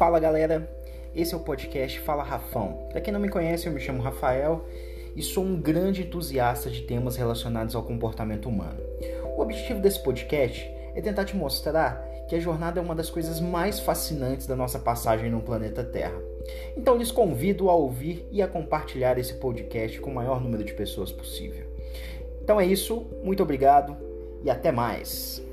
Fala galera, esse é o podcast Fala Rafão. Para quem não me conhece, eu me chamo Rafael e sou um grande entusiasta de temas relacionados ao comportamento humano. O objetivo desse podcast é tentar te mostrar que a jornada é uma das coisas mais fascinantes da nossa passagem no planeta Terra. Então lhes convido a ouvir e a compartilhar esse podcast com o maior número de pessoas possível. Então é isso, muito obrigado e até mais.